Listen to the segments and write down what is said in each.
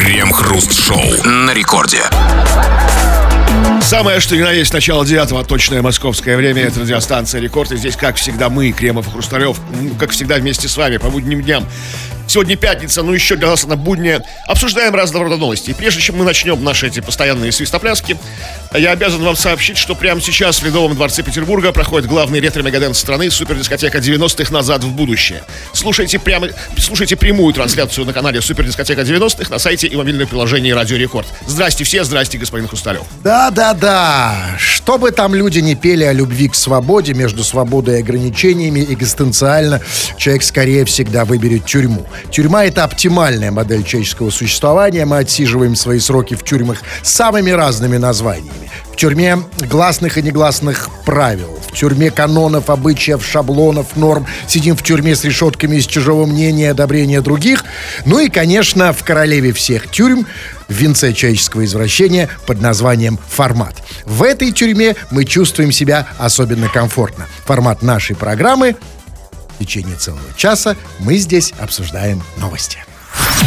Крем-хруст-шоу на рекорде. Самое, что ни на есть, начало девятого, точное московское время. Это радиостанция «Рекорд». И здесь, как всегда, мы, Кремов и Хрусталев, как всегда, вместе с вами по будним дням. Сегодня пятница, ну еще для нас она будняя. Обсуждаем разного рода новости. И прежде чем мы начнем наши эти постоянные свистопляски, я обязан вам сообщить, что прямо сейчас в Ледовом дворце Петербурга проходит главный ретро-мегаденс страны супердискотека 90-х назад в будущее. Слушайте, прямо, слушайте прямую трансляцию на канале Супердискотека 90-х на сайте и мобильном приложении Радио Рекорд. Здрасте все, здрасте, господин Хрусталев. Да-да-да. Что бы там люди не пели о любви к свободе, между свободой и ограничениями, экзистенциально человек скорее всегда выберет тюрьму. Тюрьма — это оптимальная модель человеческого существования. Мы отсиживаем свои сроки в тюрьмах самыми разными названиями. В тюрьме гласных и негласных правил. В тюрьме канонов, обычаев, шаблонов, норм. Сидим в тюрьме с решетками из чужого мнения и одобрения других. Ну и, конечно, в королеве всех тюрьм в венце человеческого извращения под названием «Формат». В этой тюрьме мы чувствуем себя особенно комфортно. Формат нашей программы течение целого часа мы здесь обсуждаем новости.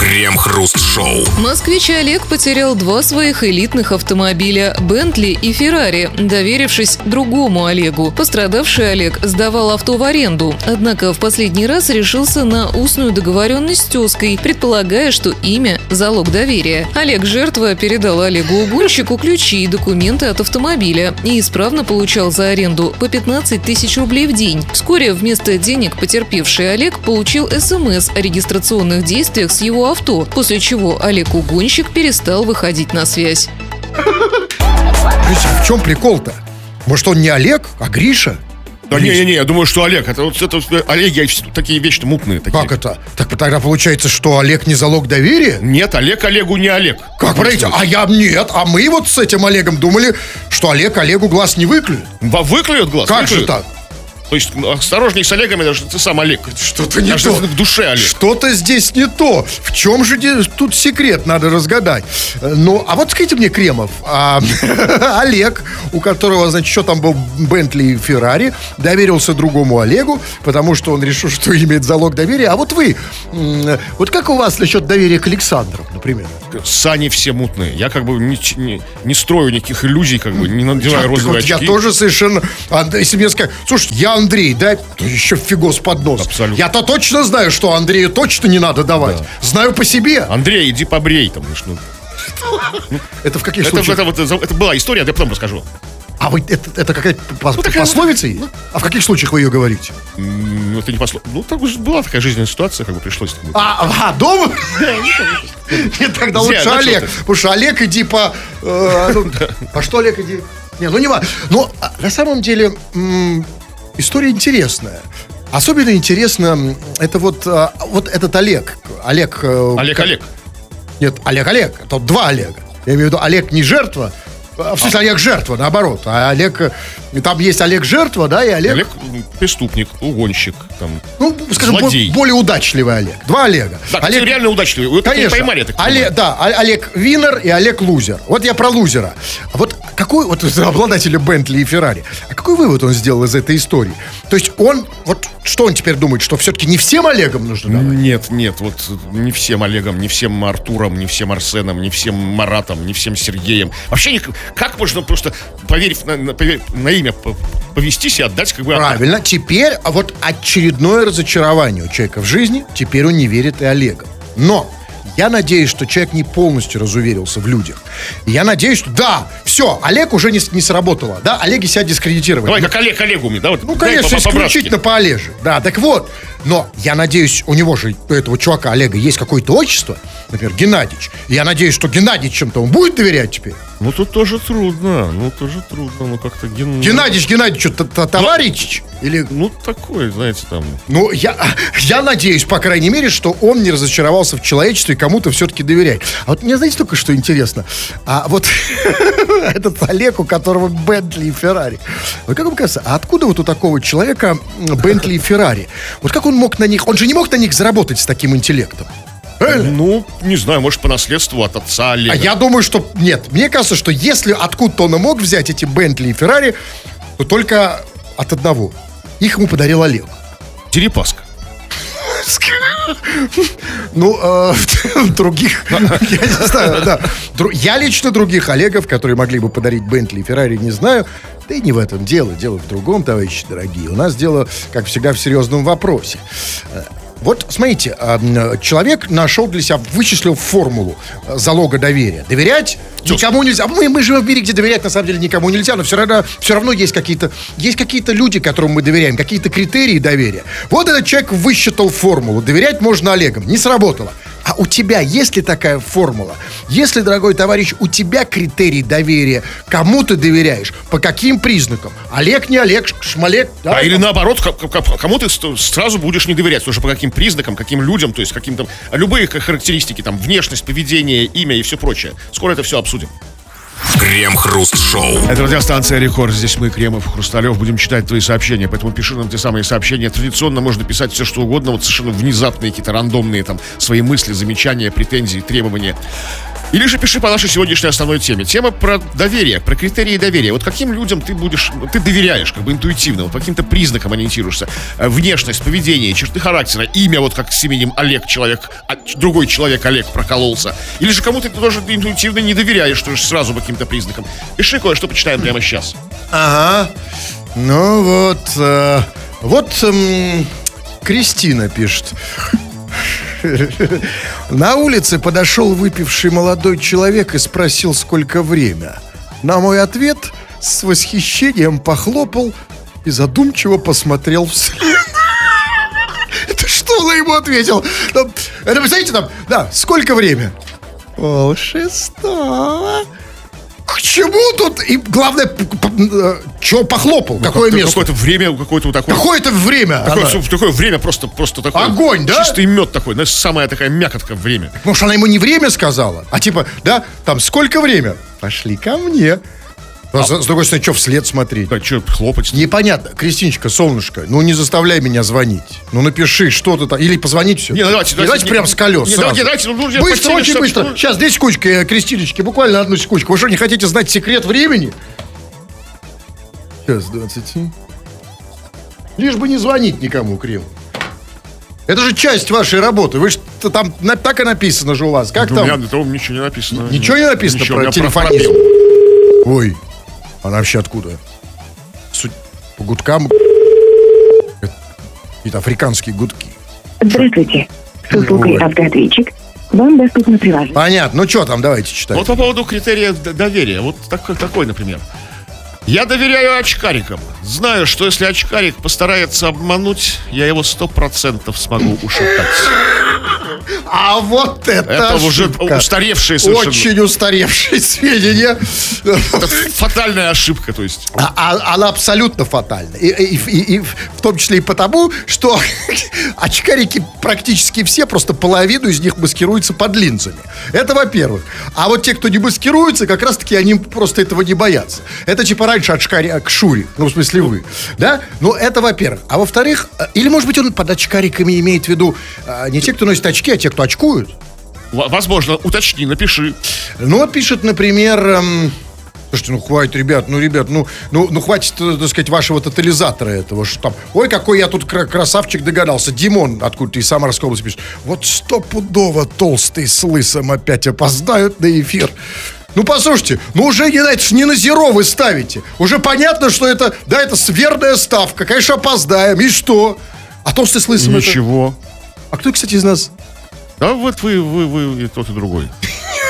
Крем-хруст-шоу. Москвич Олег потерял два своих элитных автомобиля «Бентли» и «Феррари», доверившись другому Олегу. Пострадавший Олег сдавал авто в аренду, однако в последний раз решился на устную договоренность с тезкой, предполагая, что имя – залог доверия. Олег жертва передал Олегу-угонщику ключи и документы от автомобиля и исправно получал за аренду по 15 тысяч рублей в день. Вскоре вместо денег потерпевший Олег получил СМС о регистрационных действиях с его авто, после чего Олег Угонщик перестал выходить на связь. В чем прикол-то? Может, он не Олег, а Гриша? Да не-не-не, я думаю, что Олег, это вот это, Олеги такие вечно мутные. Такие. Как это? Так тогда получается, что Олег не залог доверия? Нет, Олег Олегу не Олег. Как, подождите, а я нет, а мы вот с этим Олегом думали, что Олег Олегу глаз не выклюет. Выклюет глаз? Как выклюет. же так? То есть осторожней с Олегом, это же ты сам Олег. Что-то не Даже то. в душе Олег. Что-то здесь не то. В чем же тут секрет, надо разгадать. Э, Ну, а вот скажите мне, Кремов, а, Олег, у которого, значит, что там был Бентли и Феррари, доверился другому Олегу, потому что он решил, что имеет залог доверия. А вот вы, вот как у вас насчет доверия к Александру, например? Сани все мутные. Я как бы не, не- не строю никаких иллюзий, как бы не надеваю розовые вот я очки. тоже совершенно... а, Если мне сказать, слушай, я Андрей, дай то еще фигос под нос. Абсолютно. Я-то точно знаю, что Андрею точно не надо давать. Знаю по себе. Андрей, иди побрей там. ну, Это в каких Это, случаях? это, это, это была история, я потом расскажу. А вы это, это какая-то такая- пословица? есть? А в каких случаях вы ее говорите? Ну, это не посло... Ну, так уж была такая жизненная ситуация, как бы пришлось. как бы. А, а дома? Нет, тогда лучше да, Олег. Потому что Олег иди по... э, ну, А что Олег иди? Не, ну не важно. Но а, на самом деле история интересная. Особенно интересно это вот, а, вот этот Олег. Олег... э, Олег, как- Олег. Нет, Олег Олег. Это вот два Олега. Я имею в виду, Олег не жертва, а, в смысле, Олег жертва, наоборот. А Олег... э, Там есть Олег жертва, да, и Олег... Олег преступник, угонщик. Там. Ну, скажем, Злодей. более удачливый Олег. Два Олега. Да, Олег, реально удачливый. Не конечно. поймали, я так Олег, да, Олег Винер и Олег Лузер. Вот я про Лузера. А вот какой, вот обладателя Бентли и Феррари, а какой вывод он сделал из этой истории? То есть он, вот что он теперь думает, что все-таки не всем Олегам нужно давать? Нет, нет, вот не всем Олегом, не всем Артуром, не всем Арсеном, не всем Маратом, не всем Сергеем. Вообще, как можно просто, поверив на, на- поверив на по- повестись и отдать как бы... Правильно. Теперь а вот очередное разочарование у человека в жизни. Теперь он не верит и Олегам. Но я надеюсь, что человек не полностью разуверился в людях. Я надеюсь, что да, все, Олег уже не, не сработало. Да, Олеги себя дискредитировали. Давай, как Олег Олегу мне, да? Вот, Ну, конечно, по- исключительно по Олеже. Да, так вот. Но я надеюсь, у него же, у этого чувака Олега, есть какое-то отчество, например, Геннадьевич. Я надеюсь, что Геннадьевич чем-то он будет доверять теперь. Ну, тут тоже трудно, ну, тоже трудно, ну, как-то... Ген... Геннадьевич Геннадьевич, что, т- товарищ? Или Ну, такой, знаете, там... Ну, я, я надеюсь, по крайней мере, что он не разочаровался в человечестве и кому-то все-таки доверяет. А вот мне, знаете, только что интересно. А вот этот Олег, у которого Бентли и Феррари. Вот как вам кажется, а откуда вот у такого человека Бентли и Феррари? Вот как он мог на них... Он же не мог на них заработать с таким интеллектом. Правильно? Ну, не знаю, может, по наследству от отца Олега. А я думаю, что... Нет, мне кажется, что если откуда-то он и мог взять эти Бентли и Феррари, то только от одного. Их ему подарил Олег. Дерипаска. Ну, э, других, я не знаю, да. Я лично других Олегов, которые могли бы подарить Бентли и Феррари, не знаю. Да и не в этом дело. Дело в другом, товарищи дорогие. У нас дело, как всегда, в серьезном вопросе. Вот, смотрите, м, человек нашел для себя, вычислил формулу э, залога доверия. Доверять никому нельзя. Мы, мы живем в мире, где доверять на самом деле никому нельзя, но все равно, все равно есть какие-то есть какие-то люди, которым мы доверяем, какие-то критерии доверия. Вот этот человек высчитал формулу. Доверять можно Олегам. Не сработало. А у тебя есть ли такая формула? Если, дорогой товарищ, у тебя критерий доверия, кому ты доверяешь, по каким признакам? Олег, не Олег, Шмалек, да? А или наоборот, кому ты сразу будешь не доверять, тоже по каким признакам, каким людям, то есть каким там, любые ха- характеристики, там, внешность, поведение, имя и все прочее. Скоро это все обсудим. Крем-хруст-шоу. Это радиостанция Рекорд. Здесь мы, Кремов, Хрусталев, будем читать твои сообщения. Поэтому пиши нам те самые сообщения. Традиционно можно писать все, что угодно. Вот совершенно внезапные, какие-то рандомные там свои мысли, замечания, претензии, требования. Или же пиши по нашей сегодняшней основной теме. Тема про доверие, про критерии доверия. Вот каким людям ты будешь, ты доверяешь, как бы интуитивно, вот по каким-то признакам ориентируешься. Э, Внешность, поведение, черты характера, имя, вот как с именем Олег человек, а другой человек Олег прокололся. Или же кому-то ты тоже интуитивно не доверяешь, тоже сразу по каким-то признакам. Пиши кое-что, почитаем прямо сейчас. Ага. Ну вот, э, вот эм, Кристина пишет. На улице подошел выпивший молодой человек и спросил, сколько время. На мой ответ с восхищением похлопал и задумчиво посмотрел вслед. Это что он ему ответил? Это, вы знаете, там, да, сколько время? Пол шестого. Чему тут? И главное, что похлопал? Какое Как- место? Какое-то время, какое-то вот такое. Какое-то время. Такое, она. такое время просто, просто такое. Огонь, да? Чистый мед такой, знаешь, самая такая мякотка время. Может, она ему не время сказала, а типа, да, там сколько время? Пошли ко мне. А с, с другой стороны, что вслед смотреть? Так, что, хлопать? Непонятно. Кристиночка, солнышко, ну не заставляй меня звонить. Ну напиши, что ты там. Или позвонить все. Не, ну давайте, давайте, не- прям с колес не, сразу. давайте, давайте, ну, ну, быстро, по теме, очень быстро. ну- Сейчас, две секундочки, э, Кристиночки, буквально одну секундочку. Вы что, не хотите знать секрет времени? Сейчас, 27. Лишь бы не звонить никому, Крил. Это же часть вашей работы. Вы что там на- так и написано же у вас. Как У там? меня на том ничего не написано. Ничего не написано Ничего, про у меня телефонизм? пробел. Ой, она вообще откуда? Суть по гудкам. Какие-то африканские гудки. Здравствуйте. С услугой автоответчик. Вам доступно приложение. Понятно. Ну что там, давайте читать. Вот по поводу критерия доверия. Вот такой, такой, например. Я доверяю очкарикам. Знаю, что если очкарик постарается обмануть, я его сто процентов смогу ушатать. А вот это, Это уже ошибка. устаревшие совершенно. Очень устаревшие сведения. Это фатальная ошибка, то есть. А- а- она абсолютно фатальна. И, и- и- и в том числе и потому, что очкарики практически все, просто половину из них маскируются под линзами. Это во-первых. А вот те, кто не маскируется, как раз-таки они просто этого не боятся. Это типа раньше очкари к Шуре. Ну, в смысле вы. Да? Ну, это во-первых. А во-вторых, э, или, может быть, он под очкариками имеет в виду э, не те, кто носит очки, а те, кто очкуют. Возможно, уточни, напиши. Ну, вот пишет, например... эм, Слушайте, ну хватит, ребят, ну, ребят, ну, ну, ну хватит, э, так сказать, вашего тотализатора этого, что там, ой, какой я тут кра- красавчик догадался. Димон, откуда-то из Самарской области пишет, вот стопудово толстый с лысым опять опоздают на эфир. Ну, послушайте, ну уже не, это ж не на зеро вы ставите. Уже понятно, что это, да, это сверная ставка. Конечно, опоздаем. И что? А толстый с лысым это- Ничего. А кто, кстати, из нас Да вот вы, вы, вы и тот, и другой.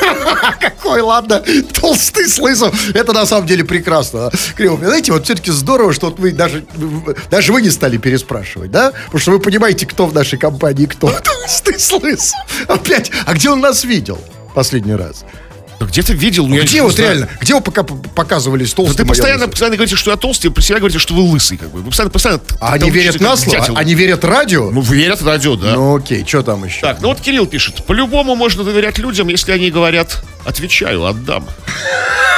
Какой, ладно, толстый с лысым. Это на самом деле прекрасно. а. Криво, знаете, вот все-таки здорово, что вот вы даже, даже вы не стали переспрашивать, да? Потому что вы понимаете, кто в нашей компании кто. Толстый с лысым. Опять, а где он нас видел последний раз? Да где-то видел, но я Где вот реально, где вы пока показывали с Да толстым? ты постоянно, постоянно говорите, что я толстый, про себя говорите, что вы лысый, как бы. Вы постоянно, постоянно А они верят на слово? А- Они верят радио? Ну, верят радио, да. Ну окей, что там еще? Так, ну вот Кирилл пишет. По-любому можно доверять людям, если они говорят, отвечаю, отдам.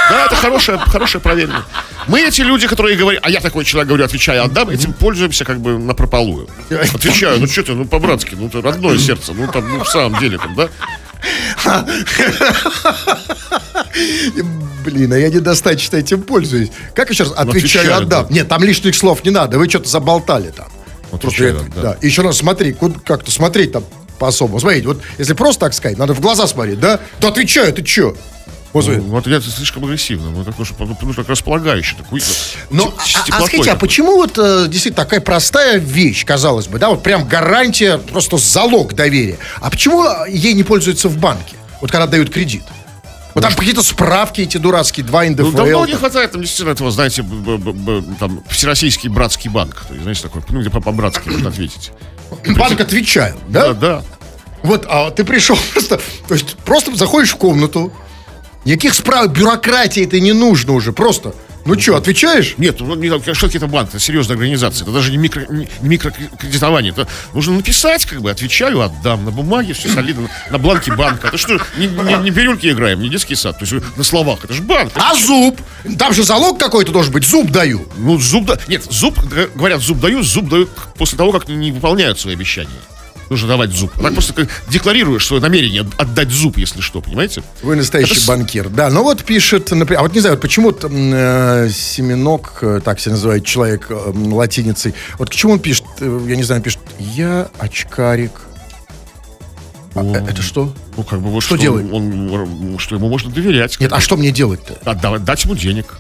Да, это хорошее, хорошее проверено. Мы эти люди, которые говорят, а я такой человек говорю, отвечаю, отдам, этим пользуемся как бы на прополую. Отвечаю, ну что ты, ну по-братски, ну ты родное сердце, ну там, ну в самом деле там, да? Блин, а я недостаточно этим пользуюсь. Как еще раз? Отвечаю, отвечаю, отдам. да. Нет, там лишних слов не надо. Вы что-то заболтали там. Отвечаю, Просто это- да. да. Еще раз смотри, как-то смотреть там. по-особому. Смотрите, вот если просто так сказать, надо в глаза смотреть, да? То отвечаю, ты чё? Вот. Ну, это слишком агрессивно. Ну, так нужно, нужно так располагающе. Такой, Ну, а, а скажите, а почему вот э, действительно такая простая вещь, казалось бы, да, вот прям гарантия, просто залог доверия. А почему ей не пользуются в банке? Вот когда дают кредит. Вот там какие-то справки эти дурацкие, два НДФЛ. Ну, давно не хватает там действительно этого, знаете, б- б- б- там, Всероссийский братский банк. То есть, знаете, такой, ну, где по- по-братски можно ответить. Банк отвечают, да? Да, да. Вот, а ты пришел просто, то есть просто заходишь в комнату, никаких справок, бюрократии это не нужно уже, просто. Ну что, отвечаешь? Нет, ну, не, что это банк, это серьезная организация, это даже не, микро, не, не микрокредитование, это нужно написать, как бы, отвечаю, отдам, на бумаге, все солидно, на, бланке банка. Это что, не, не, не бирюльки играем, не детский сад, то есть на словах, это же банк. А зуб? Там же залог какой-то должен быть, зуб даю. Ну, зуб, да, нет, зуб, говорят, зуб дают, зуб дают после того, как не выполняют свои обещания. Нужно давать зуб. Так просто как декларируешь свое намерение от- отдать зуб, если что, понимаете? Вы настоящий Это банкир. Да, ну вот пишет, например, а вот не знаю, вот почему э, Семенок, э, так себя называет человек э, латиницей, вот к чему он пишет, э, я не знаю, пишет, я очкарик. А, э, это что? Ну, как бы вот Что что, делает? Он, он- что ему можно доверять. Нет, а что мне делать-то? Отдавать, дать ему денег.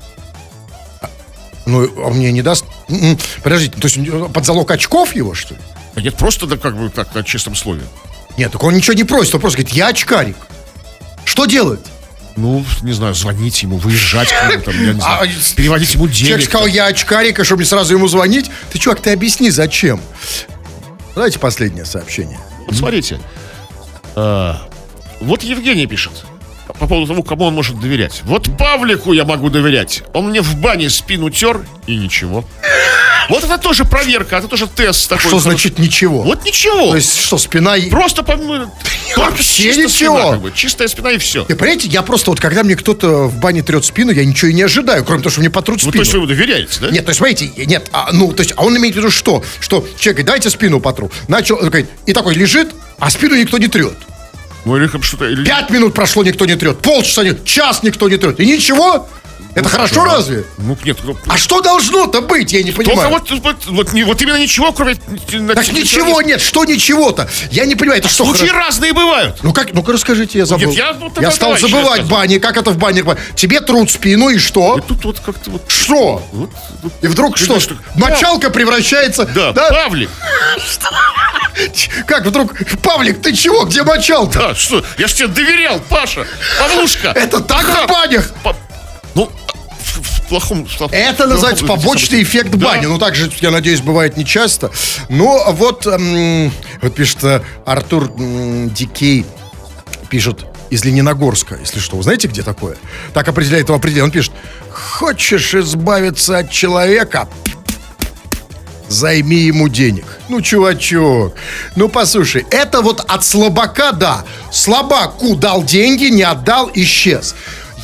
Ну, а мне не даст... М-м, Подождите, то есть под залог очков его, что ли? Да нет, просто да, как бы так, на честном слове. Нет, так он ничего не просит, он просто говорит, я очкарик. Что делать? Ну, не знаю, звонить ему, выезжать к нему, там, я не знаю, А, переводить ему Человек денег. сказал, я очкарик, а что мне сразу ему звонить? Ты, чувак, ты объясни, зачем? Давайте последнее сообщение. Вот смотрите. А, вот Евгений пишет. По поводу того, кому он может доверять. Вот Павлику я могу доверять. Он мне в бане спину тер и ничего. Вот это тоже проверка, это тоже тест такой. Что значит ничего? Вот ничего. То есть что, спина... и- Просто по- только Вообще ничего. спина, как бы, чистая спина и все. Вы понимаете, я просто вот, когда мне кто-то в бане трет спину, я ничего и не ожидаю, кроме того, что мне потрут Ну, то спину. есть вы доверяете, да? Нет, то есть, смотрите, нет, а, ну, то есть, а он имеет в виду что? Что человек говорит, дайте спину потру. Начал, говорит, и такой лежит, а спину никто не трет. Ну, или что-то... Или... Пять минут прошло, никто не трет. Полчаса, нет, час никто не трет. И ничего? Это хорошо да. разве? Ну, нет, ну, А что должно-то быть, я не понимаю. вот, вот, вот, вот именно ничего, кроме... Так ничего нет, что ничего-то? Я не понимаю, это что? Случаи хоро- разные бывают. Ну как, ну-ка расскажите, я забыл. Нет, я вот тогда стал забывать бани, как это в бане. Тебе трут спину и что? И тут вот как-то вот... Что? вот- вот- И вдруг что? знаешь, Мочалка превращается... Да, Павлик. Как вдруг... Павлик, ты чего? Где мочалка? Да, что? Я ж тебе доверял, Паша. Павлушка. Это так Да. в банях? Ну, плохом... Это называется побочный эффект Да. бани. Ну, так же, я надеюсь, бывает не часто. Но вот, м, вот пишет э, Артур м, Дикей, пишет из Лениногорска, если что. Вы знаете, где такое? Так определяет его определение. Он пишет, хочешь избавиться от человека, займи ему денег. Ну, чувачок, ну, послушай, это вот от слабака, да. Слабаку дал деньги, не отдал, исчез.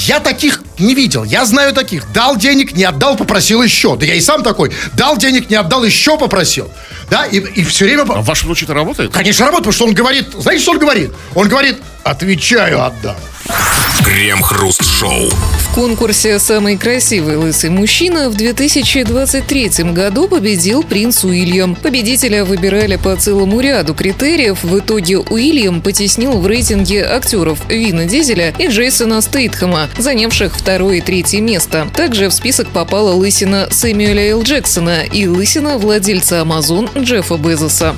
Я таких не видел. Я знаю таких. Дал денег, не отдал, попросил еще. Да я и сам такой. Дал денег, не отдал, еще попросил. Да, и, и все время... А в вашем случае это работает? Конечно, работает, потому что он говорит... Знаете, что он говорит? Он говорит, отвечаю, отдам. Крем-хруст-шоу. В конкурсе «Самый красивый лысый мужчина» в 2023 году победил принц Уильям. Победителя выбирали по целому ряду критериев. В итоге Уильям потеснил в рейтинге актеров Вина Дизеля и Джейсона Стейтхэма, занявших второе и третье место. Также в список попала лысина Сэмюэля Л. Джексона и лысина владельца Amazon Джеффа Безоса.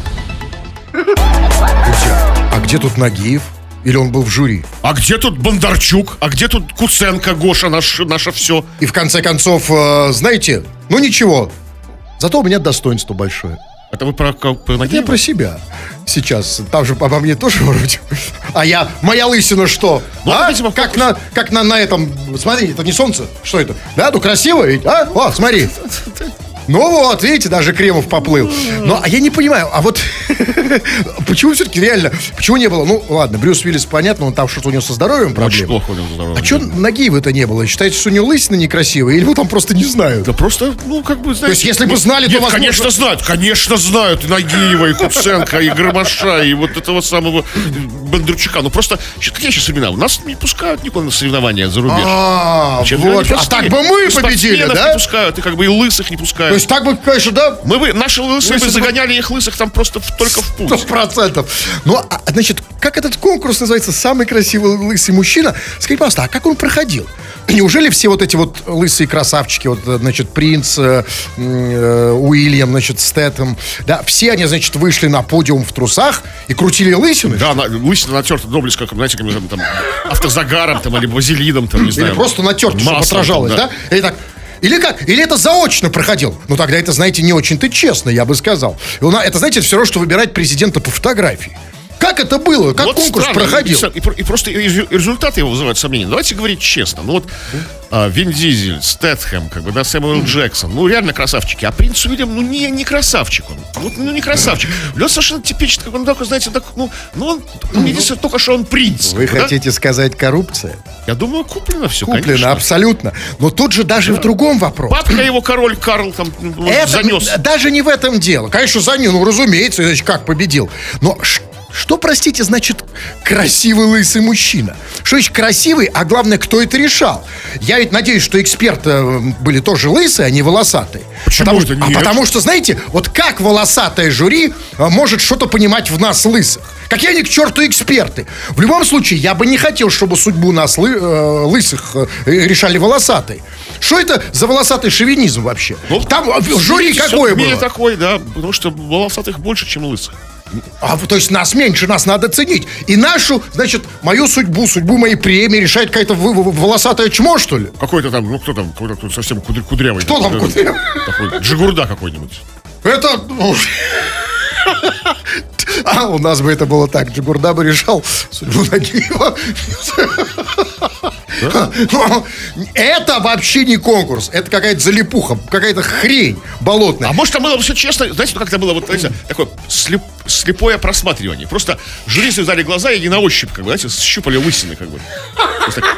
А где тут Нагиев? Или он был в жюри? А где тут Бондарчук? А где тут Куценко, Гоша, наш, наше все? И в конце концов, э, знаете, ну ничего. Зато у меня достоинство большое. Это вы про, про, про Я Нагиева? про себя сейчас. Там же обо мне тоже вроде. А я, моя лысина что? Ну, а? как на, как на, на этом, смотри, это не солнце. Что это? Да, ну красиво ведь, а? О, смотри. Ну вот, видите, даже Кремов поплыл. Ну, а я не понимаю, а вот почему все-таки реально, почему не было? Ну, ладно, Брюс Уиллис, понятно, он там что-то у него со здоровьем Очень проблемы. плохо у него здоровье. А что Нагиева-то не было? Считаете, что у него лысина некрасивая? Или его там просто не знают? Да просто, ну, как бы, знаете... То есть, если бы знали, то, возможно- конечно, знают, конечно, знают. И Нагиева, и Куценко, и Громаша, и вот этого самого Бондарчука. Ну, просто, какие сейчас времена? У нас не пускают никуда на соревнования за рубеж. А, вот. А так бы мы победили, да? не пускают, и как бы и лысых не пускают. То есть так бы, конечно, да, Мы бы, наши лысые бы загоняли их лысых там просто в- только в Сто путь. процентов. Ну, а, значит, как этот конкурс называется «Самый красивый лысый мужчина»? Скажите, пожалуйста, а как он проходил? Неужели все вот эти вот лысые красавчики, вот, значит, принц, э, э, Уильям, значит, Стэттем, да, все они, значит, вышли на подиум в трусах и крутили лысины? Да, на, лысина натерта доблесть, как, знаете, как, там, автозагаром там, или базилидом, там, не Или знаю. просто натерт, чтобы отражалось, там, да? Или так... Или как? Или это заочно проходил? Ну, тогда это, знаете, не очень-то честно, я бы сказал. Это, знаете, все равно, что выбирать президента по фотографии. Как это было? Как Вот конкурс странно, проходил? И, и про- и просто и и результаты его вызывают сомнения. Давайте говорить честно. Ну вот а, Вин Дизель, Стэтхэм, как бы, да, Сэмюэл Джексон, ну реально красавчики. А принц Уильям, ну не, не красавчик он. Вот, ну не красавчик. Он совершенно типичный, как он такой, знаете, так, ну, ну он, он единственное, только что он принц. Вы да? хотите сказать коррупция? Я думаю, куплено все, Куплено, конечно. абсолютно. Но тут же даже в другом вопрос. Папка его король Карл там ну, Это занес. даже не в этом дело. Конечно, занес, ну, разумеется, иначе как победил. Но ш- что, простите, значит красивый лысый мужчина? Что значит красивый, а главное, кто это решал? Я ведь надеюсь, что эксперты э, были тоже лысые, а не волосатые. Почему потому, это что, а нет? потому что, знаете, вот как волосатое жюри э, может что-то понимать в нас лысых? Какие они к черту эксперты? В любом случае, я бы не хотел, чтобы судьбу нас лы- э, лысых э, решали волосатые. Что это за волосатый шовинизм вообще? Там э, жюри какое было? такой, да, потому что волосатых больше, чем лысых. А, то есть нас меньше, нас надо ценить. И нашу, значит, мою судьбу, судьбу моей премии решает какая-то волосатая чмо, что ли? Какой-то там, ну кто там, какой-то кто совсем кудря- кудрявый. Кто там кудрявый? Такой, Джигурда какой-нибудь. Это... ну, А, у нас бы это было так. Джигурда бы решал судьбу Нагиева. Но Это вообще не конкурс. Это какая-то залипуха, какая-то хрень болотная. А может, там было все честно, знаете, ну, как-то было вот, знаете, такое слеп- слепое просматривание. Просто жюристы сдали глаза и не на ощупь, как бы, знаете, щупали лысины, как бы. Просто так,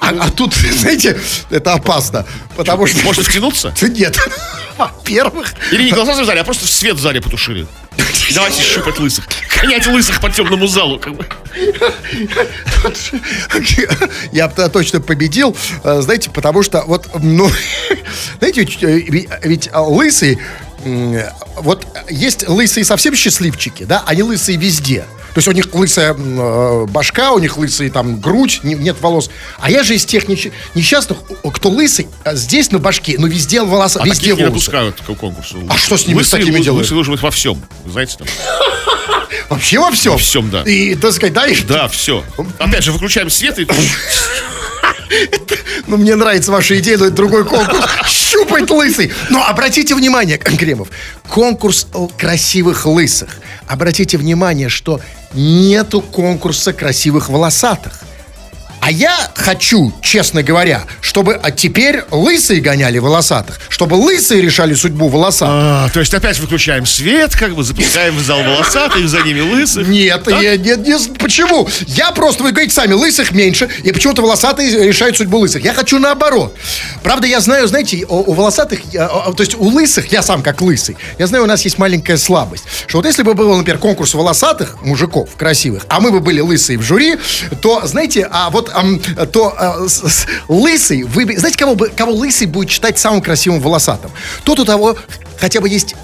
А, а тут, знаете, это опасно. Потому что... Можно втянуться? Нет. Во-первых, Или не глаза завязали, а просто свет в зале потушили. Давайте щупать лысых. Гонять лысых по темному залу, я точно победил, э, знаете, потому что вот, ну, знаете, ведь, э, а, лысый, вот есть лысые совсем счастливчики, да, они лысые везде. То есть у них лысая э, башка, у них лысые там грудь, не- нет волос. А я же из тех несч- несчастных, кто лысый, а здесь на башке, но везде волоса, А везде таких не волосы. допускают к конкурсу. А что с ними, с такими лысый, делают? Лысый должен быть во всем. Вы знаете, там. Вообще во всем. Во всем, да. И, так сказать, да, и- Да, все. Опять же, выключаем свет и... Ну, мне нравится ваша идея, но это другой конкурс. Щупать лысый. Но обратите внимание, Кремов, конкурс красивых лысых. Обратите внимание, что нету конкурса красивых волосатых. А я хочу, честно говоря, чтобы а теперь лысые гоняли волосатых, чтобы лысые решали судьбу волосатых. А, то есть опять выключаем свет, как бы запускаем в зал волосатых, за ними лысых. Нет, Так? я, нет, не з- почему? Я просто, вы говорите сами, лысых меньше, и почему-то волосатые решают судьбу лысых. Я хочу наоборот. Правда, я знаю, знаете, у, у волосатых, то есть у лысых, я сам как лысый, я знаю, у нас есть маленькая слабость, что вот если бы был, например, конкурс волосатых мужиков красивых, а мы бы были лысые в жюри, то, знаете, а вот, ам, то а, с- с- лысый, вы, знаете, кого, бы, кого лысый будет считать самым красивым волосатым? Тот, у того хотя бы есть,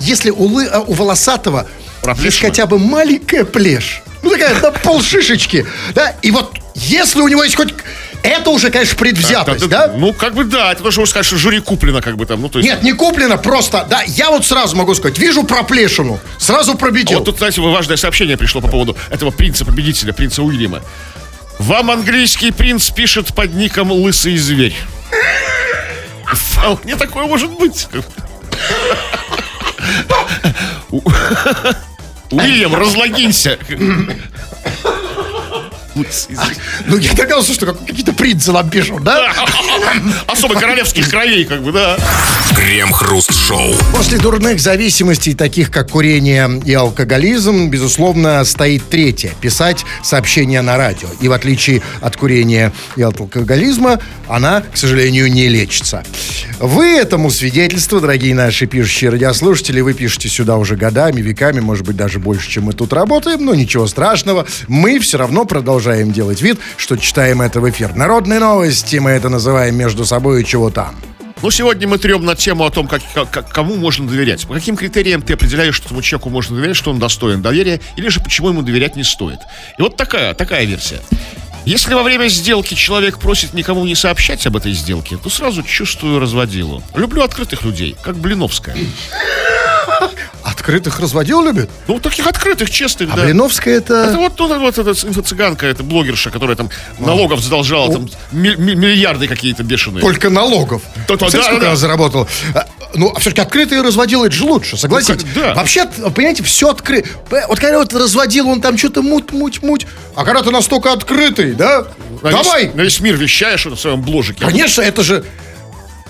если у, лы, а, у волосатого есть Проплешина? хотя бы маленькая плешь. Ну, такая, на полшишечки. Да, и вот если у него есть хоть... Это уже, конечно, предвзятость, Да, да? Ну, как бы да, это тоже можно сказать, что жюри куплено, как бы там, ну, то есть... Нет, не куплено, просто, да, я вот сразу могу сказать, вижу проплешину, сразу А пробедил. Вот тут, знаете, важное сообщение пришло по поводу этого принца-победителя, принца Уильяма. Вам английский принц пишет под ником «Лысый зверь». Вполне такое может быть. Уильям, разлогинься. Ну, я догадался, что как- какие-то принцы нам пишут, да? Особо королевских кровей, как бы, да. Крем-хруст-шоу. После дурных зависимостей, таких как курение и алкоголизм, безусловно, стоит третье – писать сообщения на радио. И в отличие от курения и от алкоголизма, она, к сожалению, не лечится. Вы этому свидетельство, дорогие наши пишущие радиослушатели, вы пишете сюда уже годами, веками, может быть, даже больше, чем мы тут работаем, но ничего страшного. Мы все равно продолжаем делать вид, что читаем это в эфир. Народные новости, мы это называем между собой и чего там. Ну, сегодня мы трем на тему о том, как- как- кому можно доверять. По каким критериям ты определяешь, что этому человеку можно доверять, что он достоин доверия, или же почему ему доверять не стоит. И вот такая, такая версия. Если во время сделки человек просит никому не сообщать об этой сделке, то сразу чувствую разводилу. Люблю открытых людей, как Блиновская. Открытых разводил любит? Ну, таких открытых, честных, А да. Блиновская это... Это вот, ну, вот эта инфо-цыганка, эта блогерша, которая там налогов задолжала, там ми- ми- миллиарды какие-то бешеные. Только налогов. Да, да, да, сколько да. она заработала? А, Ну, а все-таки открытые разводил, это же лучше, согласитесь? Ну, как- да. Вообще, понимаете, все открыто. Вот когда вот разводил, он там что-то муть-муть-муть. А когда ты настолько открытый, да? На Давай! Весь, на весь мир вещаешь это в своем бложике. Конечно, это же...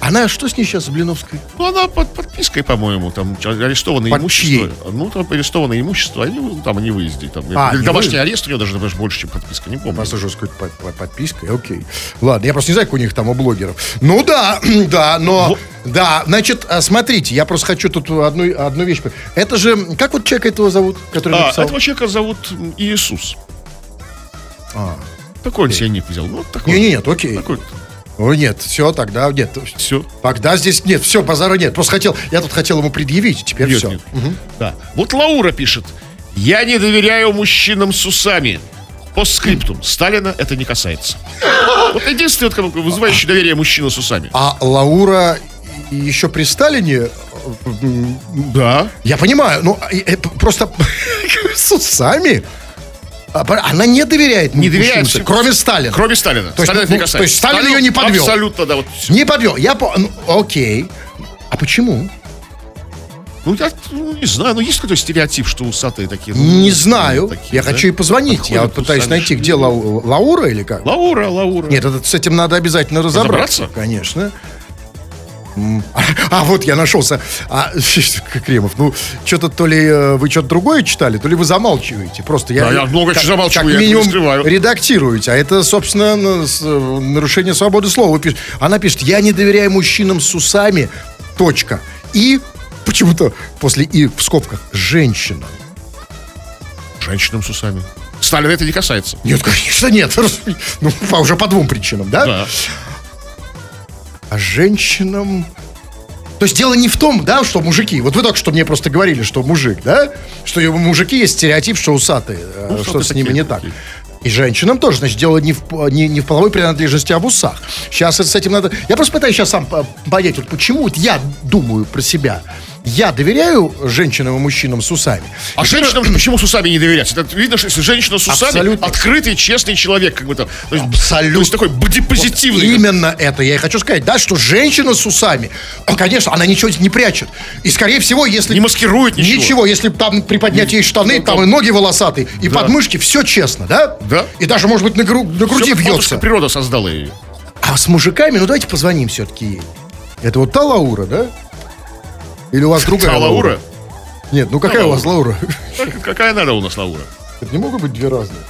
Она что с ней сейчас, с Блиновской? Ну, она под подпиской, по-моему, там арестованное Под имущество. чьей? Ну, там арестованное имущество, они ну, там они выезде. Там, А, не домашний выезде. арест у нее даже, например, больше, чем подписка, не помню. Просто жесткой под- под- подпиской, окей. Ладно, я просто не знаю, как у них там у блогеров. Ну да, да, но... Да, значит, а, смотрите, я просто хочу тут одну, одну вещь. Это же, как вот человека этого зовут, который А, написал? этого человека зовут Иисус. Такой он себе ник взял. Ну, вот такой. Не, не, нет, окей. Такой. Ну нет, все, тогда нет. Все. Тогда здесь нет, все, базара нет. Просто хотел, я тут хотел ему предъявить, теперь Нет, все. нет. Да. Вот Лаура пишет. Я не доверяю мужчинам с усами. Постскриптум. Сталина это не касается. Вот единственный, вот, вызывающий доверие мужчина с усами. А Лаура еще при Сталине, м, Да. я понимаю, ну э, э, просто с усами. А, Она не доверяет Не доверяет. кроме Сталина. Кроме Сталина. То есть, Сталина ну, не касается. то есть Сталин ее не подвел. Абсолютно, да. Вот. Не подвел. Я по... ну, окей. А почему? Ну, я ну, не знаю, ну есть какой-то стереотип, что усатые такие? ну, Не знаю. такие, я да? хочу ей позвонить. Я вот пытаюсь усами, найти, где Лау- Лаура или как. Лаура, Лаура. Нет, это, с этим надо обязательно разобраться. Разобраться? Конечно. А, а, вот я нашелся. А, Кремов, ну, что-то то ли э, вы что-то другое читали, то ли вы замалчиваете. Просто я... Да, я много как- чего замалчиваю, Как я минимум скрываю. редактируете. А это, собственно, ну, э, нарушение свободы слова. Она пишет, я не доверяю мужчинам с усами, точка. И почему-то после «и» в скобках женщинам. Женщинам с усами. Сталина это не касается. Нет, конечно, нет. Ну, уже по двум причинам, да? Да. А женщинам... То есть дело не в том, да, что мужики... Вот вы только что мне просто говорили, что мужик, да? Что у мужики есть стереотип, что усатые. э, Ну, что усатые с ними не так. такие. И женщинам тоже, значит, дело не в, не, не в половой принадлежности, а в усах. Сейчас с этим надо... Я просто пытаюсь сейчас сам по- понять, вот почему вот я думаю про себя. Я доверяю женщинам и мужчинам с усами. А женщинам же почему с усами не доверять? Это видно, что если женщина с усами Абсолютно. открытый, честный человек, как бы там. То есть, Абсолютно. То есть такой бодипозитивный. Именно это я и хочу сказать, да, что женщина с усами, ну, конечно, она ничего не прячет. И, скорее всего, если... Не маскирует ничего. Ничего, если там приподнять ей штаны, Ну, там да. и ноги волосатые, и Да. подмышки, все честно, да? Да. И даже, может быть, на, гру- на груди матушка вьется. природа создала ее. А с мужиками, ну давайте позвоним все-таки ей. Это вот та Лаура, да? Или у вас другая А Лаура? Нет, ну какая у вас Лаура? Как- Какая надо у нас Лаура? Это не могут быть две разные.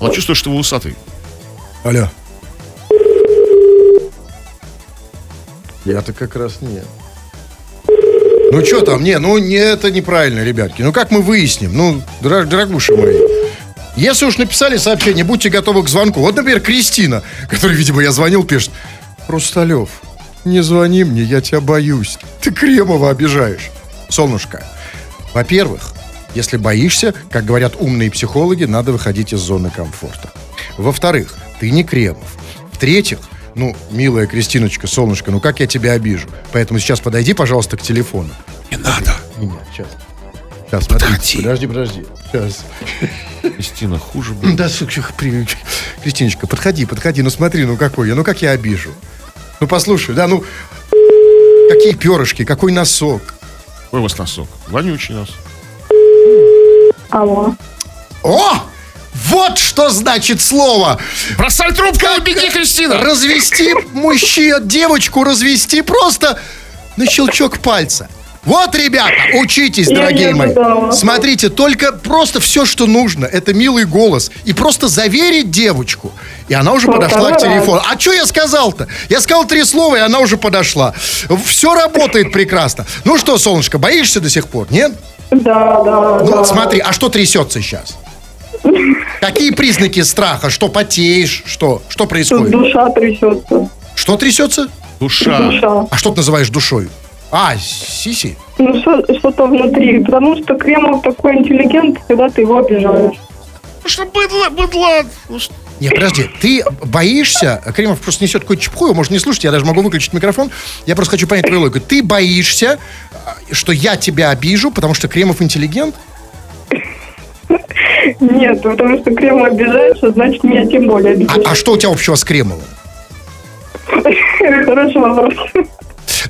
Он чувствует, что вы усатый. Алло. Я-то как раз нет. Ну что там, не, ну не, это неправильно, ребятки. Ну как мы выясним? Ну, дора- дорогуши мои. Если уж написали сообщение, будьте готовы к звонку. Вот, например, Кристина, которой, видимо, я звонил, пишет. Хрусталев, не звони мне, я тебя боюсь. Ты Кремова обижаешь. Солнышко, во-первых, если боишься, как говорят умные психологи, надо выходить из зоны комфорта. Во-вторых, ты не Кремов. В-третьих, ну, милая Кристиночка, солнышко, ну как я тебя обижу? Поэтому сейчас подойди, пожалуйста, к телефону. Не надо. Не, не, сейчас. Сейчас, смотри. Подожди. Подожди, подожди. Сейчас. Кристина, хуже будет. Да, при- Кристиночка, подходи, подходи, ну смотри, ну какой я, ну как я обижу. Ну послушай, да, ну какие перышки, какой носок. Какой у вас носок? Вонючий нос. Алло. О! Вот что значит слово! Бросай трубку, беги, Кристина! Развести мужчину, девочку развести просто на щелчок пальца. Вот, ребята, учитесь, дорогие мои. Смотрите, только просто все, что нужно, это милый голос. И просто заверить девочку. И она уже подошла к телефону. А что я сказал-то? Я сказал три слова, и она уже подошла. Все работает прекрасно. Ну что, солнышко, боишься до сих пор, нет? Да, да, Ну да. вот смотри, а что трясется сейчас? Какие признаки страха? Что потеешь? Что? Что Тут происходит? душа трясется. Что трясется? Душа. Душа. А что ты называешь душой? А, сиси. Ну, что- что-то внутри. Потому что Кремов такой интеллигент, когда ты его обижаешь. Ну что, быдло, быдло. Ну, что- Нет, подожди, ты боишься, Кремов просто несет какую-то чепуху, его можно не слушать, я даже могу выключить микрофон, я просто хочу понять твою логику. Ты боишься, а, что я тебя обижу, потому что Кремов интеллигент? Нет, потому что Кремов обижаешься, значит, меня тем более А, обижаешь. а что у тебя общего с Кремовым? Хороший вопрос.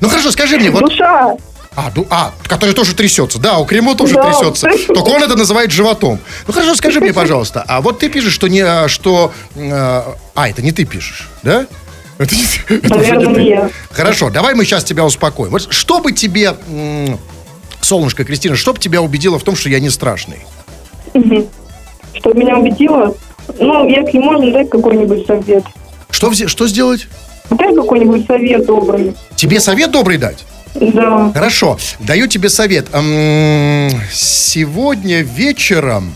Ну хорошо, скажи мне, вот... Душа. А, ду- а, который тоже трясется. Да, у Кремова тоже Да. трясется. Только он это называет животом. Ну хорошо, скажи мне, пожалуйста, а вот ты пишешь, что не... а, что э, А, это не ты пишешь, да? Это. Это Наверное, не ты. Хорошо, давай мы сейчас тебя успокоим. Вот что бы тебе, солнышко Кристина, что бы тебя убедило в том, что я не страшный? Что меня убедило? Ну, если можно, дай какой-нибудь совет. Что, что сделать? Дай какой-нибудь совет добрый. Тебе совет добрый дать? Да. Хорошо, даю тебе совет. Сегодня вечером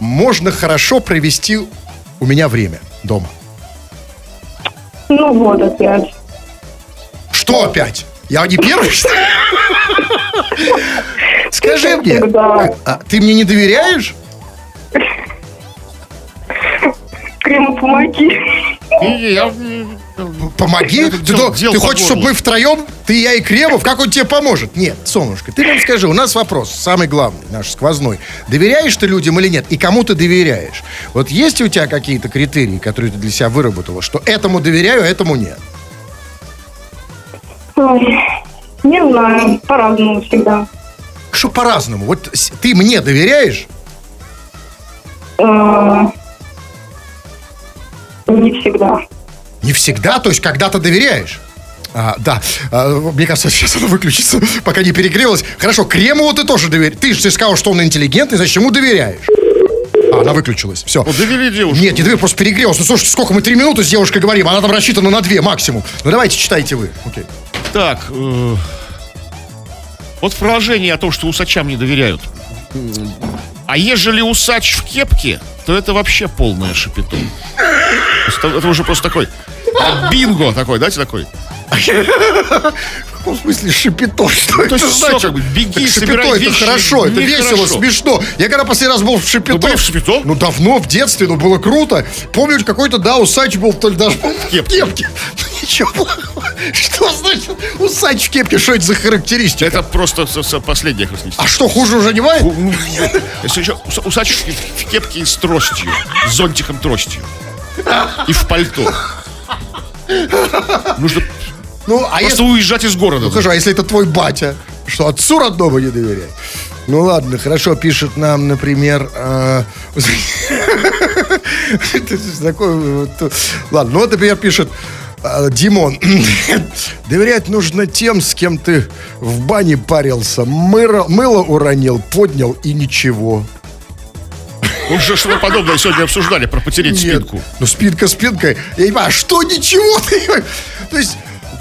можно хорошо провести у меня время дома. Ну вот опять. Что опять? Я не первый, что ли? Скажи мне, Всегда. а ты мне не доверяешь? Кремов, помоги. Я- Помоги. Это Ты, дел- то- дел ты хочешь, горло. чтобы мы втроем, ты, я и Кремов, как он тебе поможет? Нет, солнышко, ты нам скажи, у нас вопрос, самый главный, наш сквозной. Доверяешь ты людям или нет? И кому ты доверяешь? Вот есть у тебя какие-то критерии, которые ты для себя выработала, что этому доверяю, а этому нет? Ой, Не знаю, по-разному всегда. Что по-разному? Вот ты мне доверяешь? Э, Не всегда. Не всегда, то есть когда-то доверяешь. А, да, А, мне кажется, сейчас она выключится, пока не перегрелась. Хорошо, Кремову ты тоже доверяешь. Ты же сказал, что он интеллигентный, значит, ему доверяешь. А, она выключилась. Все. Ну, довели девушку. Нет, не доверяй, просто перегрелась. Ну, слушайте, сколько мы три минуты с девушкой говорим, она там рассчитана на две максимум. Ну, давайте, читайте вы. Окей. Так, э, вот фразение о том, что усачам не доверяют. А ежели усач в кепке, то это вообще полное шапито. Это, уже просто такой а, бинго такой, знаете, такой. В каком смысле шипито? Что то это значит? как бы, беги, шипито, это вещи, хорошо, это весело, нехорошо. смешно. Я когда последний раз был в шипито... Вы были в Шапито? Ну, давно, в детстве, ну, было круто. Помню, какой-то, да, усач был, то ли даже в кепке. кепке. Ну, ничего плохого. Что значит усач в кепке? Что это за характеристика? Это просто последняя характеристика. А что, хуже уже не бывает? Ну, усач в кепке и с тростью, с зонтиком тростью. И в пальто. Нужно Ну, а просто если... уезжать из города. Ну, хорошо, а если это твой батя? Что, отцу родному не доверяй? Ну, ладно, хорошо, пишет нам, например... э, э, Ладно, ну вот, например, пишет э, Димон. Доверять нужно тем, с кем ты в бане парился. Мыло, мыло уронил, поднял и ничего. Уже что-то подобное сегодня обсуждали про потереть Нет. спинку. Ну, спинка спинкой. Я не понимаю, а что ничего? То есть,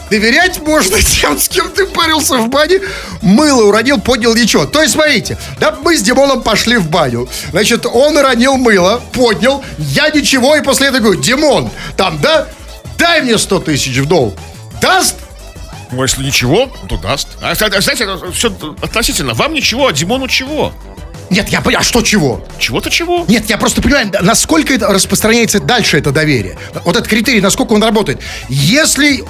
доверять можно тем, с кем ты парился в бане, мыло уронил, поднял ничего. То есть, смотрите, да, мы с Димоном пошли в баню. Значит, он уронил мыло, поднял, я ничего, и после этого говорю, Димон, там, да, дай мне 100 тысяч в долг. Даст? Ну, если ничего, то даст. А, кстати, знаете, все относительно. Вам ничего, а Димону чего? Нет, я понял, а что чего? Чего-то чего? Нет, я просто понимаю, насколько это распространяется дальше это доверие. Вот этот критерий, насколько он работает. Если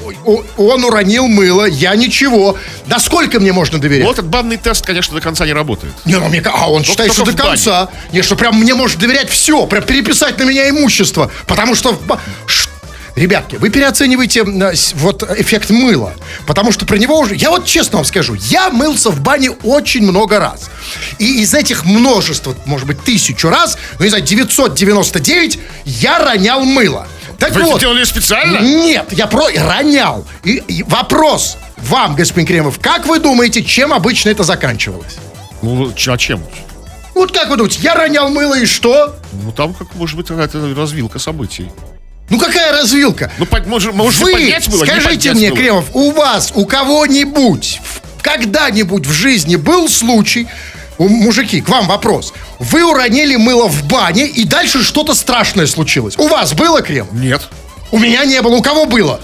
он уронил мыло, я ничего. Насколько мне можно доверять? Вот этот банный тест, конечно, до конца не работает. Не, ну мне а он считает, что до конца. Не, что прям мне может доверять все, прям переписать на меня имущество. Потому что... Ш- Ребятки, вы переоцениваете э, вот эффект мыла. Потому что про него уже... Я вот честно вам скажу, я мылся в бане очень много раз. И из этих множества, может быть, тысячу раз, ну, не знаю, 999, я ронял мыло. Так Вы это вот, делали специально? нет, я про ронял. И, и вопрос вам, господин Кремов, как вы думаете, чем обычно это заканчивалось? Ну, а чем? Вот как вы думаете, я ронял мыло и что? Ну, там, как может быть, какая-то развилка событий. Ну какая развилка? Ну, под- может, может Вы поднять было, скажите поднять мне, было. Кремов, у вас, у кого-нибудь, когда-нибудь в жизни был случай, мужики, к вам вопрос. Вы уронили мыло в бане, и дальше что-то страшное случилось. У вас было крем? Нет. У меня не было. У кого было?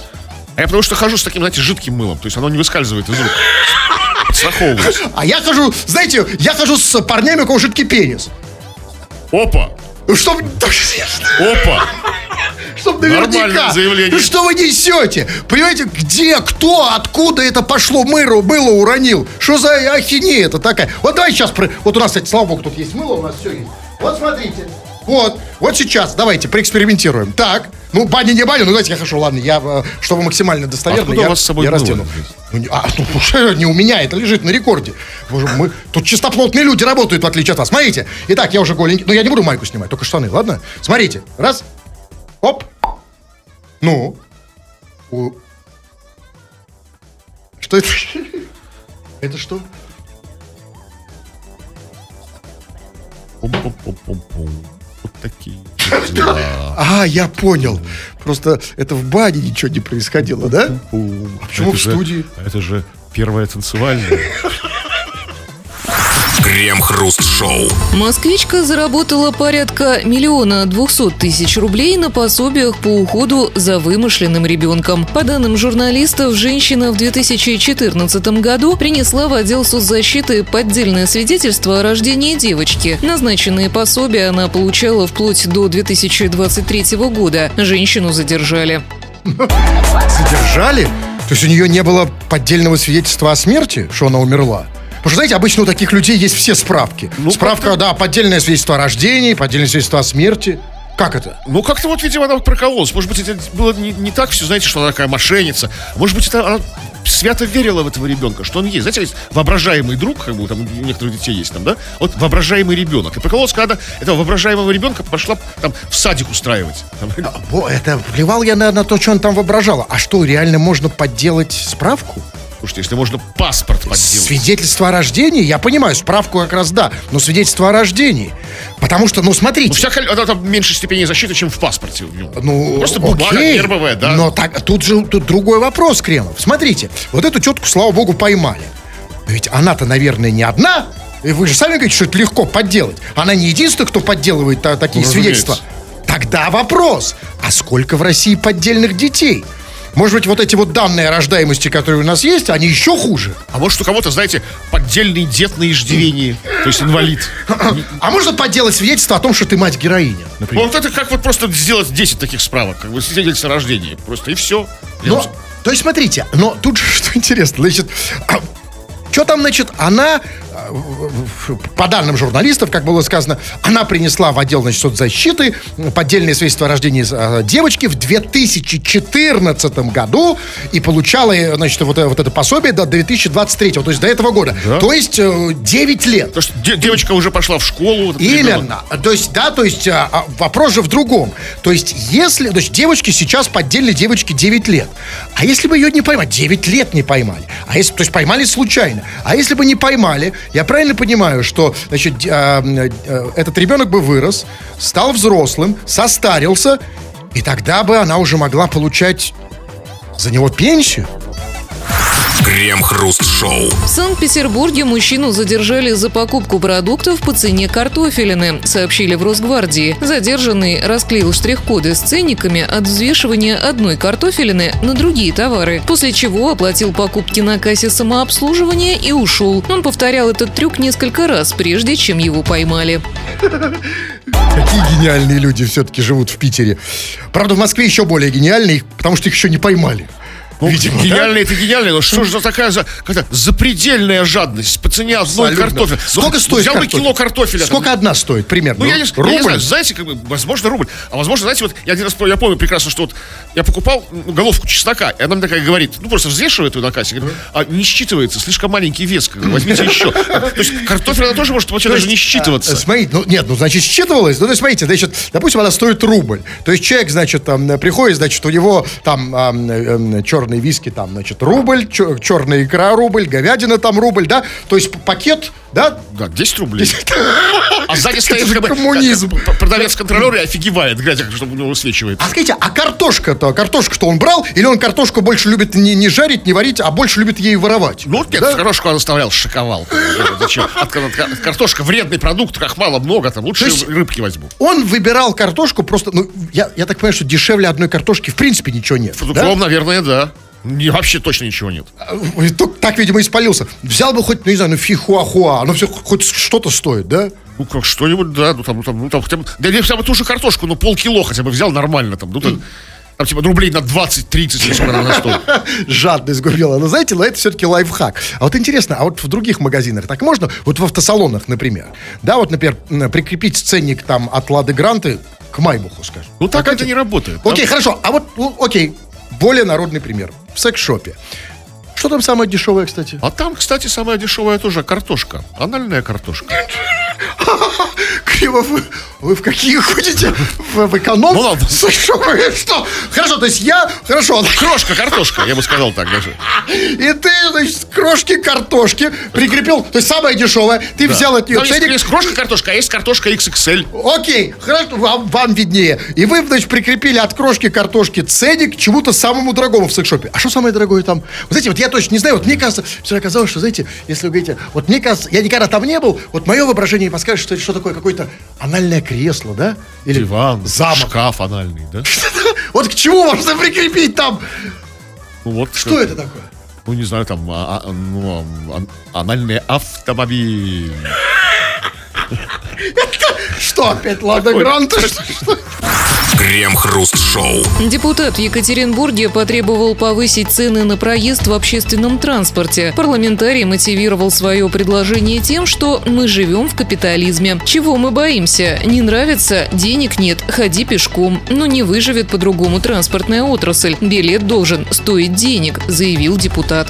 А я потому что хожу с таким, знаете, жидким мылом. То есть оно не выскальзывает из рук. А я хожу, знаете, я хожу с парнями, у кого жидкий пенис. Опа! Чтоб, Опа! чтоб наверняка. заявление. Ну что вы несете? Понимаете, где, кто, откуда это пошло, мыло, мыло уронил? Что за ахинея это такая? Вот давай сейчас, про- вот у нас, кстати, слава богу, тут есть мыло, у нас все есть. Вот смотрите. Вот, вот сейчас, давайте, проэкспериментируем. Так, ну, баня не баня, ну, давайте я хожу, ладно, я, э, чтобы максимально достоверно, Откуда я, у вас с собой я здесь? Ну, не, а, ну, что, не у меня, это лежит на рекорде. Боже, мы, тут чистоплотные люди работают, в отличие от вас. Смотрите, итак, я уже голенький, ну, я не буду майку снимать, только штаны, ладно? Смотрите, раз, оп, ну, у- что это? Это что? Пум-пум-пум-пум-пум. Такие. А, я понял. Просто это в бане ничего не происходило, да? А почему в студии? Это же первая танцевальная. Крем-хруст-шоу. Москвичка заработала порядка миллиона двухсот тысяч рублей на пособиях по уходу за вымышленным ребенком. По данным журналистов, женщина в 2014 году принесла в отдел соцзащиты поддельное свидетельство о рождении девочки. Назначенные пособия она получала вплоть до 2023 года. Женщину задержали. Задержали? То есть у нее не было поддельного свидетельства о смерти, что она умерла? Потому что, знаете, обычно у таких людей есть все справки. Справка, да, поддельное свидетельство о рождении, поддельное свидетельство о смерти. Как это? Ну, как-то вот, видимо, она прокололась. Может быть, это было не, не так все, знаете, что она такая мошенница. Может быть, это она свято верила в этого ребенка, что он есть. Знаете, есть воображаемый друг, как бы там у некоторых детей есть там, да? Вот воображаемый ребенок. И прокололась, когда этого воображаемого ребенка пошла там в садик устраивать. Там, Во, это плевал я на, на то, что он там воображал. А что, реально можно подделать справку? Слушайте, если можно паспорт подделать. Свидетельство о рождении, я понимаю, справку как раз да, но свидетельство о рождении. Потому что, ну, смотрите. Ну, всякая, она там меньше степени защиты, чем в паспорте. Ну, Просто бумага окей. гербовая, да. Но так, тут же тут другой вопрос, Кремов. Смотрите, вот эту тетку, слава богу, поймали. Но ведь она-то, наверное, не одна. И вы же сами говорите, что это легко подделать. Она не единственная, кто подделывает та- такие Ну, свидетельства. Тогда вопрос, а сколько в России поддельных детей? Может быть, вот эти вот данные о рождаемости, которые у нас есть, они еще хуже? А может, у кого-то, знаете, поддельный дед на иждивении, то есть инвалид. А можно подделать свидетельство о том, что ты мать героиня, например? Вот это как вот просто сделать 10 таких справок, как бы свидетельство о рождении. Просто и все. Но, то есть, смотрите, но тут же что интересно, значит, что там, значит, она, э, по данным журналистов, как было сказано, она принесла в отдел, значит, соцзащиты поддельное свидетельство о рождении э, девочки в 2014 году и получала, э, значит, вот, вот это пособие до 2023, то есть до этого года. То есть э, 9 лет. Что де- девочка уже пошла в школу. вот. Именно. То есть, да, то есть а, а, вопрос же в другом. То есть, если, то есть девочки сейчас поддельной девочке 9 лет. А если бы ее не поймали? 9 лет не поймали. А если, то есть поймали случайно. А если бы не поймали, я правильно понимаю, что, значит, м, э, этот ребенок бы вырос, стал взрослым, состарился, и тогда бы она уже могла получать за него пенсию. Крем-хруст-шоу. В Санкт-Петербурге мужчину задержали за покупку продуктов по цене картофелины, сообщили в Росгвардии. Задержанный расклеил штрих-коды с ценниками от взвешивания одной картофелины на другие товары, после чего оплатил покупки на кассе самообслуживания и ушел. Он повторял этот трюк несколько раз, прежде чем его поймали. Какие гениальные люди все-таки живут в Питере. Правда, в Москве еще более гениальные, потому что их еще не поймали. Ну, Видимо, да? гениально это гениально, но что же за такая за, какая запредельная жадность по цене одной Абсолютно. картофеля? Сколько Ну, стоит Взял бы картофель? кило картофеля. Сколько одна стоит примерно? Ну, я не, я не Рубль? знаю, знаете, как бы, возможно, рубль. А возможно, знаете, вот я один раз, я помню прекрасно, что вот я покупал ну, головку чеснока, и она мне такая говорит, ну, просто взвешивает ее на кассе, говорит, а не считывается, слишком маленький вес, как бы, возьмите еще. То есть картофель, она тоже может вообще даже не а, считываться. смотрите, ну нет, ну значит считывалось. Ну то есть смотрите, значит, допустим, она стоит рубль. То есть человек, значит, там э, приходит, значит, у него там а, черные виски, там, значит, рубль, черная икра рубль, говядина там рубль, да. То есть пакет Да? Да, 10 рублей. А сзади стоит как бы, коммунизм. как- как продавец-контролер и офигевает, глядя, что у него высвечивает. А скажите, а картошка-то, картошку-то он брал? Или он картошку больше любит не, не жарить, не варить, а больше любит ею воровать? Ну, нет, Да? картошку он оставлял шоковал. Зачем? От- от- от- Картошка вредный продукт, крахмала много, там лучше рыбки возьму. Он выбирал картошку просто, ну, я, я так понимаю, что дешевле одной картошки в принципе ничего нет. да? Фундуком, наверное, да. Не, вообще точно ничего нет. Ой, Так, видимо, испалился. Взял бы хоть, ну, не знаю, ну, фихуахуа, оно все хоть что-то стоит, да? Ну, как что-нибудь, да, ну там, ну, там, ну, там, хотя бы, да или хотя бы ту же картошку, ну, полкило хотя бы взял нормально, там, ну, там, там, типа, рублей на 20-30, или стоит. Жадность губила. Но знаете, но это все-таки лайфхак. А вот интересно, а вот в других магазинах так можно? Вот в автосалонах, например. Да, вот, например, прикрепить ценник там от Лады Гранты к Майбуху, скажем. Ну, так это не работает. Окей, Там- хорошо. А вот, ну, окей, более народный пример. В секс-шопе. Что там самое дешевое, кстати? А там, кстати, самая дешевая тоже картошка. Анальная картошка. Криво, вы, вы в какие ходите? В, в эконом? Ну ладно. Секс-шопы? Что? Хорошо, то есть я... Хорошо. Крошка, картошка, я бы сказал так даже. И ты, значит, крошки картошки прикрепил, то есть самое дешевое, ты взял от нее Там ценник, есть крошка картошка, а есть картошка XXL. окей, хорошо, вам, вам виднее. И вы, значит, прикрепили от крошки картошки ценник к чему-то самому дорогому в секс-шопе. А что самое дорогое там? Вы знаете, вот я точно не знаю, вот мне кажется, вчера оказалось, что, знаете, если вы говорите, вот мне кажется, я никогда там не был, вот мое воображение подскажет, что это что такое, какое-то анальное кресло, да? Или Диван, замок. шкаф анальный, да? Вот к чему можно прикрепить там? Ну, вот Что это такое? Ну, не знаю, там, а- а- ну, а- анальный автомобиль. Что опять, Лада Гранта? Крем-хруст-шоу. Депутат в Екатеринбурге потребовал повысить цены на проезд в общественном транспорте. Парламентарий мотивировал свое предложение тем, что мы живем в капитализме. Чего мы боимся? Не нравится? Денег нет, ходи пешком. Но не выживет по-другому транспортная отрасль. Билет должен стоить денег, заявил депутат.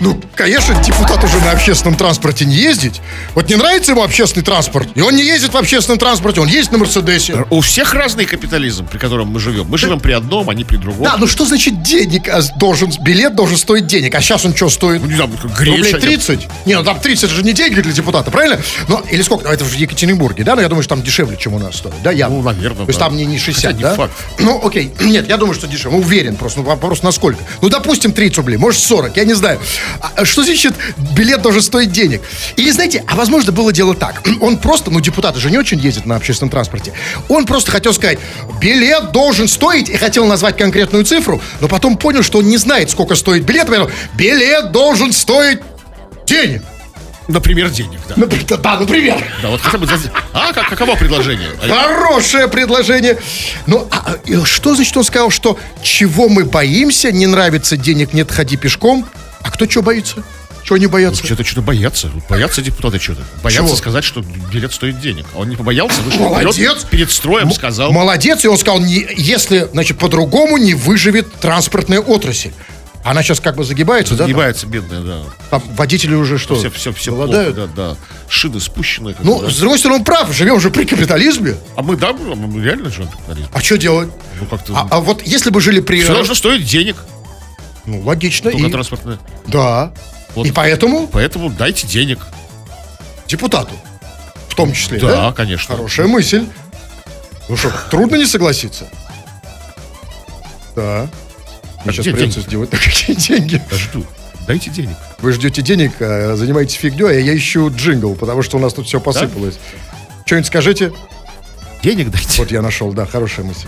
Ну, конечно, депутат уже на общественном транспорте не ездить. Вот не нравится ему общественный транспорт, и он не ездит в общественном транспорте, он ездит на Мерседесе. У всех разный капитализм, при котором мы живем. Мы живем при одном, они при другом. Да, ну что значит денег а, должен, билет должен стоить денег, а сейчас он что стоит? Ну, не знаю, как Рублей греча. 30? Не, ну там 30 это же не деньги для депутата, правильно? Ну, или сколько? Ну, это в Екатеринбурге, да? Но я думаю, что там дешевле, чем у нас стоит, да? Я, Ну, наверное, То есть да. там не, не 60, Хотя не да? факт. Ну, окей. Нет, я думаю, что дешевле. Ну, уверен просто. Ну, вопрос насколько. Ну, допустим, 30 рублей, может 40, я не знаю. А что значит билет должен стоить денег? Или, знаете, а возможно было дело так. Он просто, ну, депутаты же не очень ездят на общественном транспорте. Он просто хотел сказать, билет должен стоить, и хотел назвать конкретную цифру, но потом понял, что он не знает, сколько стоит билет, поэтому билет должен стоить денег. Например, денег, да. Например, да, например. Да, вот хотя бы... за- А, как, каково предложение? А Хорошее предложение. Ну, а, а, что значит он сказал, что чего мы боимся, не нравится денег, нет, ходи пешком? А кто чего боится? Чего не боятся? Что-то что-то боятся. Боятся депутаты что-то. Боятся Чего? сказать, что билет стоит денег. А он не побоялся, вышел Молодец. вперед, перед строем М- сказал. Молодец, и он сказал, не, если, значит, по-другому не выживет транспортная отрасль. Она сейчас как бы загибается, да? Загибается, бедная, да. Там, водители уже что? Все, все, все голодают? плохо, да, да. Шины спущены. Ну, да. с другой стороны, он прав, живем же при капитализме. А мы, да, мы реально живем в капитализме. А что делать? Ну, как-то... А, а вот если бы жили при... Все должно стоить денег, Ну, логично. только И... транспортное. Да. Вот. И поэтому Поэтому дайте денег. депутату. В том числе, да? Да, конечно. Хорошая мысль. Ну что, трудно не согласиться? Да. Мне сейчас где придется деньги? сделать так, какие деньги. Я жду. Дайте денег. Вы ждете денег, а занимаетесь фигней, а я ищу джингл, потому что у нас тут все посыпалось. Что-нибудь скажите? Денег дайте. Вот я нашел, да, хорошая мысль.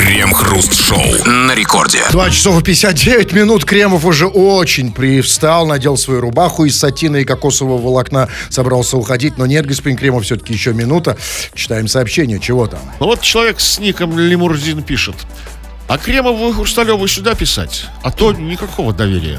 Крем-хруст-шоу на рекорде. 2 часов и 59 минут. Кремов уже очень привстал, надел свою рубаху из сатина и кокосового волокна, собрался уходить. Но нет, господин Кремов, все-таки еще минута. Читаем сообщение. Чего там? Ну вот человек с ником Лимурзин пишет. А Кремову и Хрусталеву сюда писать, а то никакого доверия.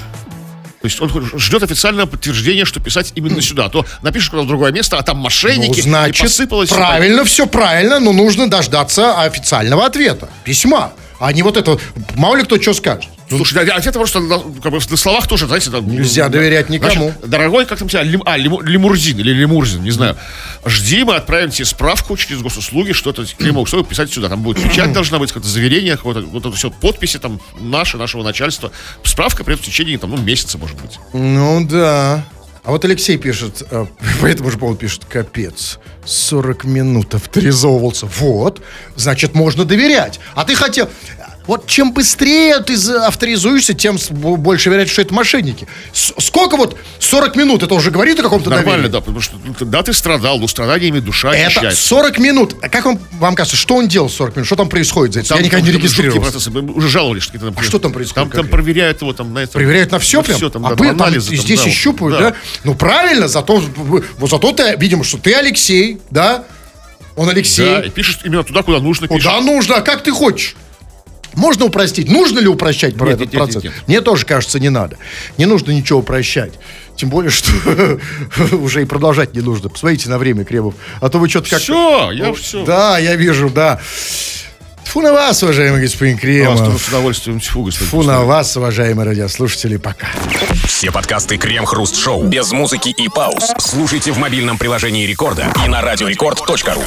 То есть он ждет официального подтверждения, что писать именно сюда. А то напишешь куда-то другое место, а там мошенники, Ну, значит, и посыпалось. правильно, все правильно, но нужно дождаться официального ответа, письма. А не вот это, мало ли кто что скажет. Слушай, да, ответ просто на, как бы, на словах тоже, знаете, там, Нельзя ну, доверять никому. Значит, дорогой, как там тебя, Лим- а, Лиму- Лимурзин или Лимурзин, не знаю. Жди, мы отправим тебе справку через госуслуги, что это Кремов стоит писать сюда. Там будет печать должна быть, какое-то заверение, какое-то, вот это все, подписи там наши, нашего начальства. Справка придет в течение там, ну, месяца, может быть. Ну да. А вот Алексей пишет, э, по этому же поводу пишет, капец, 40 минут авторизовывался. Вот, значит, можно доверять. А ты хотел... Вот чем быстрее ты авторизуешься, тем больше вероятность, что это мошенники. С- сколько вот 40 минут, это уже говорит о каком-то Нормально, доверии? да, потому что ну, да, ты страдал, но страданиями душа Это очищается. 40 минут. А как вам, вам кажется, что он делал 40 минут? Что там происходит за это? Там- Я никогда не регистрировался. процессы. Мы уже жаловались, что там, А что там происходит Там, там проверяют его там на это. Проверяют на все прям? Все там, а да, вы анализы. там, здесь да, и щупают, да. Ну, правильно, зато, вот зато ты, видимо, что ты Алексей, да? Он Алексей. Да, и пишешь именно туда, куда нужно. Куда нужно, а как ты хочешь? Можно упростить? Нужно ли упрощать про Нет, этот нет, процесс? нет, нет. Мне тоже кажется, не надо. Не нужно ничего упрощать. Тем более, что уже и продолжать не нужно. Посмотрите на время, Кремов. А то вы что-то как Все, я все. Да, я вижу, да. Фу на вас, уважаемый господин Вас тоже Кремов. с удовольствием. Фу, господин Фу на вас, уважаемые радиослушатели. Пока. Все подкасты Крем-Хруст-Шоу без музыки и пауз. Слушайте в мобильном приложении Рекорда и на радиорекорд.ру.